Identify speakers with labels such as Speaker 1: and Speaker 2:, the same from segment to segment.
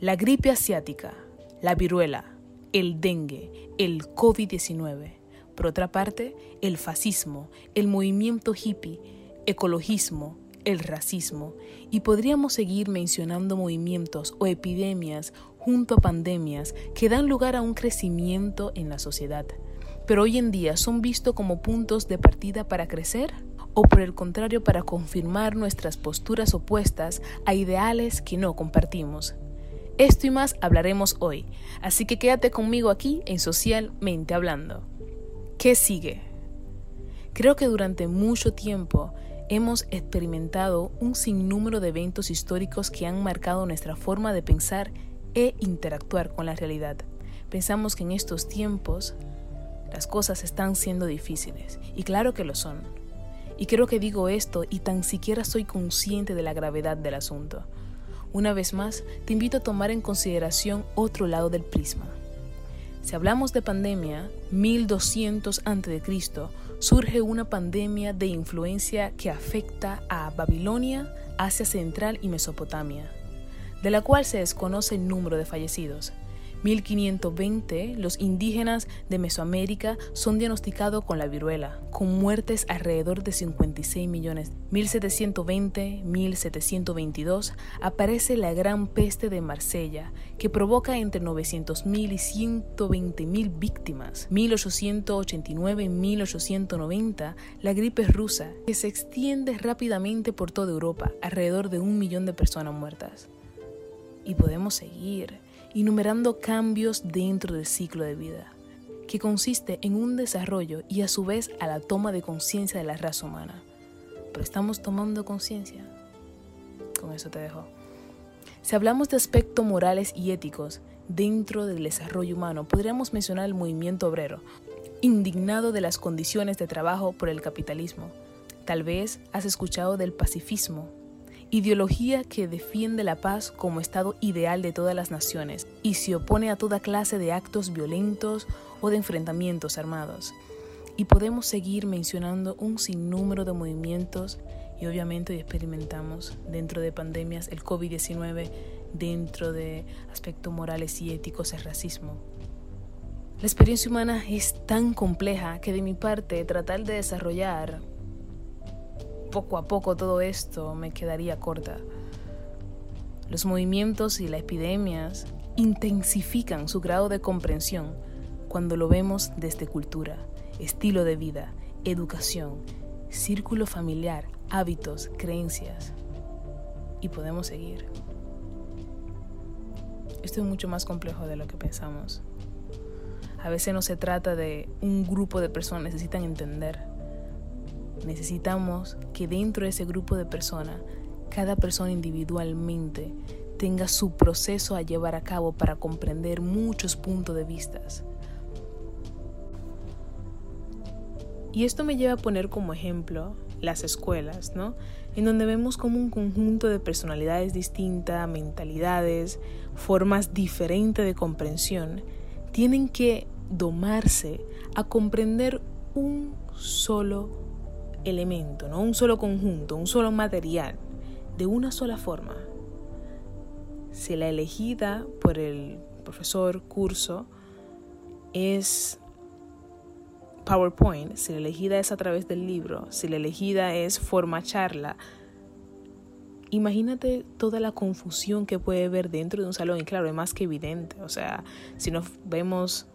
Speaker 1: La gripe asiática, la viruela, el dengue, el COVID-19. Por otra parte, el fascismo, el movimiento hippie, ecologismo, el racismo. Y podríamos seguir mencionando movimientos o epidemias junto a pandemias que dan lugar a un crecimiento en la sociedad. Pero hoy en día son vistos como puntos de partida para crecer o por el contrario para confirmar nuestras posturas opuestas a ideales que no compartimos. Esto y más hablaremos hoy, así que quédate conmigo aquí en Socialmente Hablando. ¿Qué sigue? Creo que durante mucho tiempo hemos experimentado un sinnúmero de eventos históricos que han marcado nuestra forma de pensar e interactuar con la realidad. Pensamos que en estos tiempos las cosas están siendo difíciles, y claro que lo son. Y creo que digo esto y tan siquiera soy consciente de la gravedad del asunto. Una vez más, te invito a tomar en consideración otro lado del prisma. Si hablamos de pandemia, 1200 a.C., surge una pandemia de influencia que afecta a Babilonia, Asia Central y Mesopotamia, de la cual se desconoce el número de fallecidos. 1520, los indígenas de Mesoamérica son diagnosticados con la viruela, con muertes alrededor de 56 millones. 1720, 1722, aparece la gran peste de Marsella, que provoca entre 900.000 y 120.000 víctimas. 1889, 1890, la gripe rusa, que se extiende rápidamente por toda Europa, alrededor de un millón de personas muertas. Y podemos seguir enumerando cambios dentro del ciclo de vida, que consiste en un desarrollo y a su vez a la toma de conciencia de la raza humana. Pero estamos tomando conciencia. Con eso te dejo. Si hablamos de aspectos morales y éticos dentro del desarrollo humano, podríamos mencionar el movimiento obrero, indignado de las condiciones de trabajo por el capitalismo. Tal vez has escuchado del pacifismo, ideología que defiende la paz como estado ideal de todas las naciones y se opone a toda clase de actos violentos o de enfrentamientos armados. Y podemos seguir mencionando un sinnúmero de movimientos y obviamente experimentamos dentro de pandemias el COVID-19, dentro de aspectos morales y éticos el racismo. La experiencia humana es tan compleja que de mi parte tratar de desarrollar poco a poco todo esto me quedaría corta. Los movimientos y las epidemias intensifican su grado de comprensión cuando lo vemos desde cultura, estilo de vida, educación, círculo familiar, hábitos, creencias. Y podemos seguir. Esto es mucho más complejo de lo que pensamos. A veces no se trata de un grupo de personas necesitan entender Necesitamos que dentro de ese grupo de personas, cada persona individualmente tenga su proceso a llevar a cabo para comprender muchos puntos de vista. Y esto me lleva a poner como ejemplo las escuelas, ¿no? En donde vemos como un conjunto de personalidades distintas, mentalidades, formas diferentes de comprensión, tienen que domarse a comprender un solo elemento, no un solo conjunto, un solo material, de una sola forma. Si la elegida por el profesor curso es PowerPoint, si la elegida es a través del libro, si la elegida es forma charla, imagínate toda la confusión que puede haber dentro de un salón y claro, es más que evidente, o sea, si nos vemos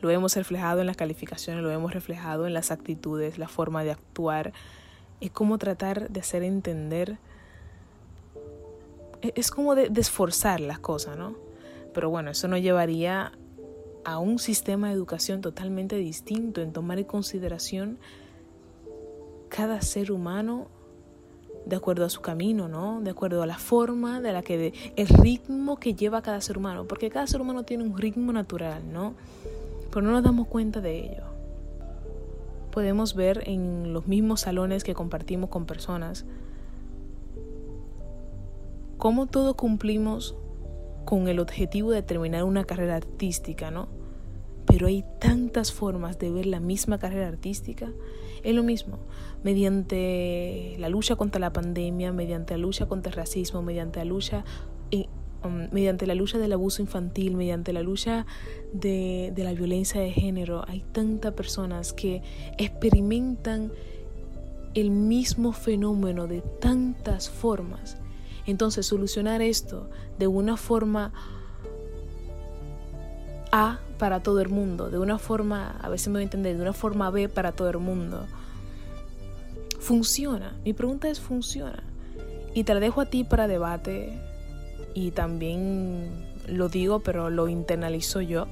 Speaker 1: lo hemos reflejado en las calificaciones, lo hemos reflejado en las actitudes, la forma de actuar. Es como tratar de hacer entender. E-, es como de, esforzar las cosas, ¿no? Pero bueno, eso nos llevaría a un sistema de educación totalmente distinto, en tomar en consideración cada ser humano de acuerdo a su camino, ¿no? De acuerdo a la forma de la que el ritmo que lleva cada ser humano, porque cada ser humano tiene un ritmo natural, ¿no? Pero no nos damos cuenta de ello. Podemos ver en los mismos salones que compartimos con personas cómo todos cumplimos con el objetivo de terminar una carrera artística, ¿no? Pero hay tantas formas de ver la misma carrera artística. Es lo mismo, mediante la lucha contra la pandemia, mediante la lucha contra el racismo, mediante la lucha um, mediante la lucha del abuso infantil, mediante la lucha de, de la violencia de género, hay tantas personas que experimentan el mismo fenómeno de tantas formas. Entonces, solucionar esto de una forma A para todo el mundo, de una forma, a veces me voy a entender, de una forma B para todo el mundo, funciona. Mi pregunta es, ¿funciona? Y te la dejo a ti para debate y también lo digo, pero lo internalizo yo.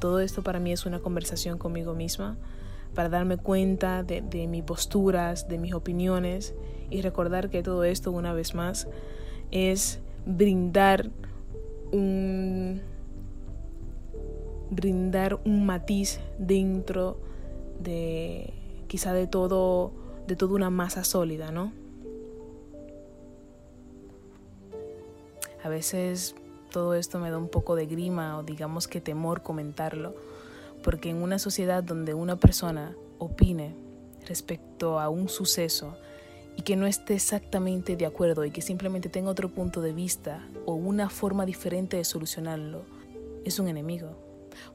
Speaker 1: Todo esto para mí es una conversación conmigo misma para darme cuenta de, mis posturas, de mis opiniones y recordar que todo esto, una vez más, es brindar un brindar un matiz dentro de quizá de todo de toda una masa sólida, ¿no? A veces todo esto me da un poco de grima o digamos que temor comentarlo, porque en una sociedad donde una persona opine respecto a un suceso y que no esté exactamente de acuerdo y que simplemente tenga otro punto de vista o una forma diferente de solucionarlo, es un enemigo.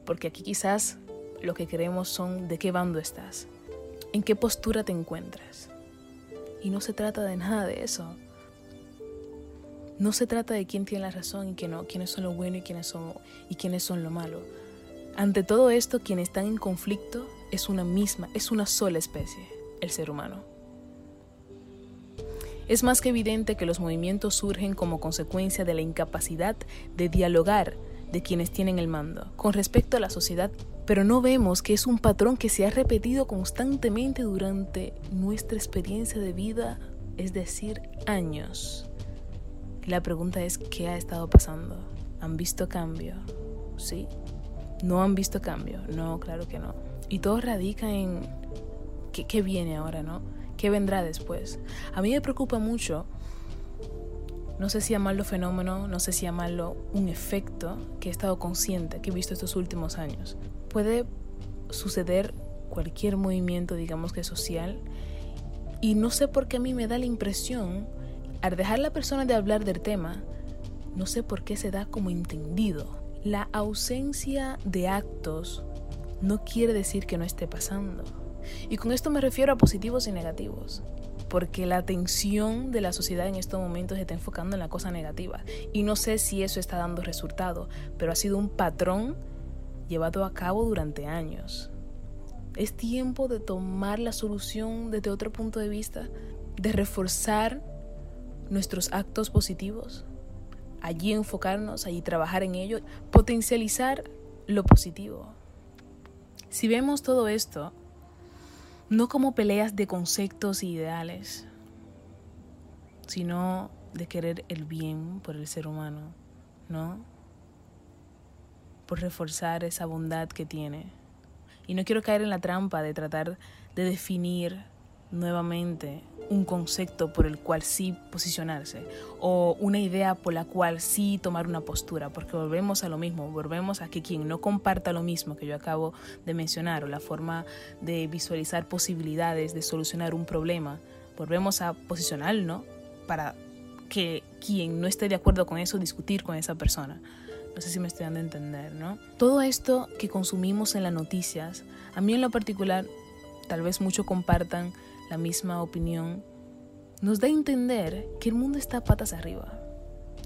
Speaker 1: Porque aquí quizás lo que queremos son de qué bando estás, en qué postura te encuentras. Y no se trata de nada de eso. No se trata de quién tiene la razón y quién no, quiénes son lo bueno y quiénes son, y quiénes son lo malo. Ante todo esto, quienes están en conflicto es una misma, es una sola especie, el ser humano. Es más que evidente que los movimientos surgen como consecuencia de la incapacidad de dialogar de quienes tienen el mando con respecto a la sociedad, pero no vemos que es un patrón que se ha repetido constantemente durante nuestra experiencia de vida, es decir, años. La pregunta es, ¿qué ha estado pasando? ¿Han visto cambio? ¿Sí? ¿No han visto cambio? No, claro que no. Y todo radica en qué, qué viene ahora, ¿no? ¿Qué vendrá después? A mí me preocupa mucho, no sé si llamarlo fenómeno, no sé si llamarlo un efecto que he estado consciente, que he visto estos últimos años. Puede suceder cualquier movimiento, digamos que social, y no sé por qué a mí me da la impresión, al dejar la persona de hablar del tema, no sé por qué se da como entendido la ausencia de actos no quiere decir que no esté pasando. Y con esto me refiero a positivos y negativos, porque la atención de la sociedad en estos momentos se está enfocando en la cosa negativa. Y no sé si eso está dando resultado, pero ha sido un patrón llevado a cabo durante años. Es tiempo de tomar la solución desde otro punto de vista, de reforzar nuestros actos positivos allí enfocarnos, allí trabajar en ello, potencializar lo positivo. Si vemos todo esto, no como peleas de conceptos e ideales, sino de querer el bien por el ser humano, ¿no? Por reforzar esa bondad que tiene. Y no quiero caer en la trampa de tratar de definir nuevamente un concepto por el cual sí posicionarse o una idea por la cual sí tomar una postura, porque volvemos a lo mismo, volvemos a que quien no comparta lo mismo que yo acabo de mencionar o la forma de visualizar posibilidades de solucionar un problema, volvemos a posicionarlo para que quien no esté de acuerdo con eso discutir con esa persona. No sé si me estoy dando a entender, ¿no? Todo esto que consumimos en las noticias, a mí en lo particular, tal vez muchos compartan la misma opinión, nos da a entender que el mundo está patas arriba,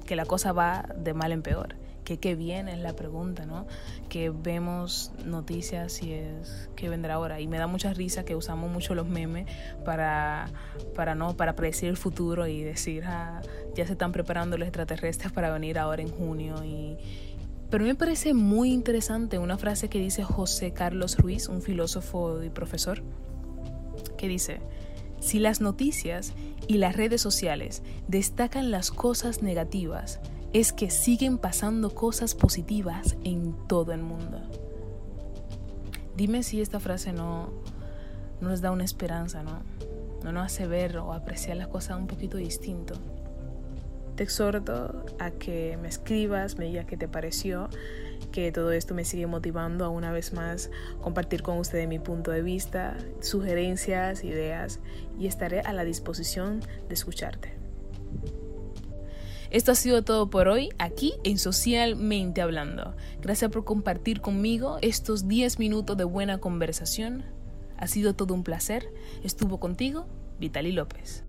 Speaker 1: que la cosa va de mal en peor, que qué viene es la pregunta, ¿no? Que vemos noticias y es qué vendrá ahora. Y me da mucha risa que usamos mucho los memes para, para, ¿no? para predecir el futuro y decir, ah, ya se están preparando los extraterrestres para venir ahora en junio y... Pero me parece muy interesante una frase que dice José Carlos Ruiz, un filósofo y profesor, que dice, si las noticias y las redes sociales destacan las cosas negativas, es que siguen pasando cosas positivas en todo el mundo. Dime si esta frase no, nos da una esperanza, ¿no? No nos hace ver o apreciar las cosas un poquito distinto. Te exhorto a que me escribas, me digas qué te pareció que todo esto me sigue motivando a una vez más compartir con ustedes mi punto de vista, sugerencias, ideas y estaré a la disposición de escucharte. Esto ha sido todo por hoy aquí en Socialmente Hablando. Gracias por compartir conmigo estos 10 minutos de buena conversación. Ha sido todo un placer. Estuvo contigo Vitali López.